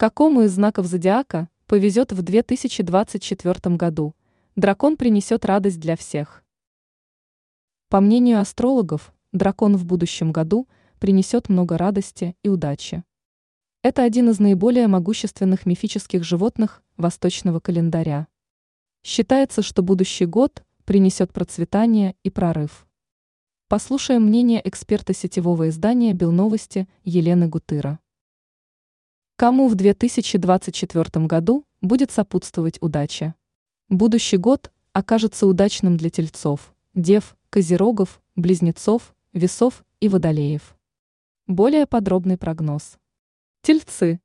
Какому из знаков зодиака повезет в 2024 году? Дракон принесет радость для всех. По мнению астрологов, дракон в будущем году принесет много радости и удачи. Это один из наиболее могущественных мифических животных восточного календаря. Считается, что будущий год принесет процветание и прорыв. Послушаем мнение эксперта сетевого издания «Белновости» Елены Гутыра. Кому в 2024 году будет сопутствовать удача? Будущий год окажется удачным для тельцов, дев, козерогов, близнецов, весов и водолеев. Более подробный прогноз. Тельцы.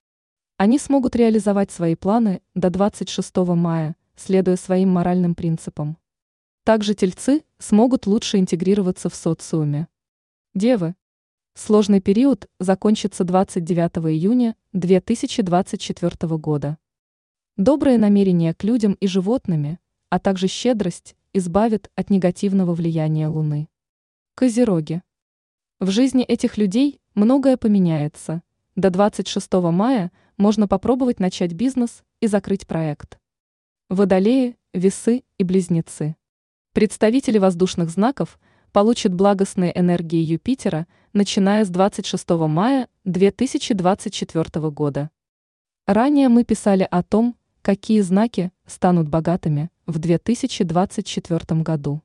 Они смогут реализовать свои планы до 26 мая, следуя своим моральным принципам. Также тельцы смогут лучше интегрироваться в социуме. Девы. Сложный период закончится 29 июня 2024 года. Добрые намерения к людям и животными, а также щедрость избавит от негативного влияния Луны. Козероги. В жизни этих людей многое поменяется. До 26 мая можно попробовать начать бизнес и закрыть проект. Водолеи, весы и близнецы. Представители воздушных знаков – получит благостные энергии Юпитера, начиная с 26 мая 2024 года. Ранее мы писали о том, какие знаки станут богатыми в 2024 году.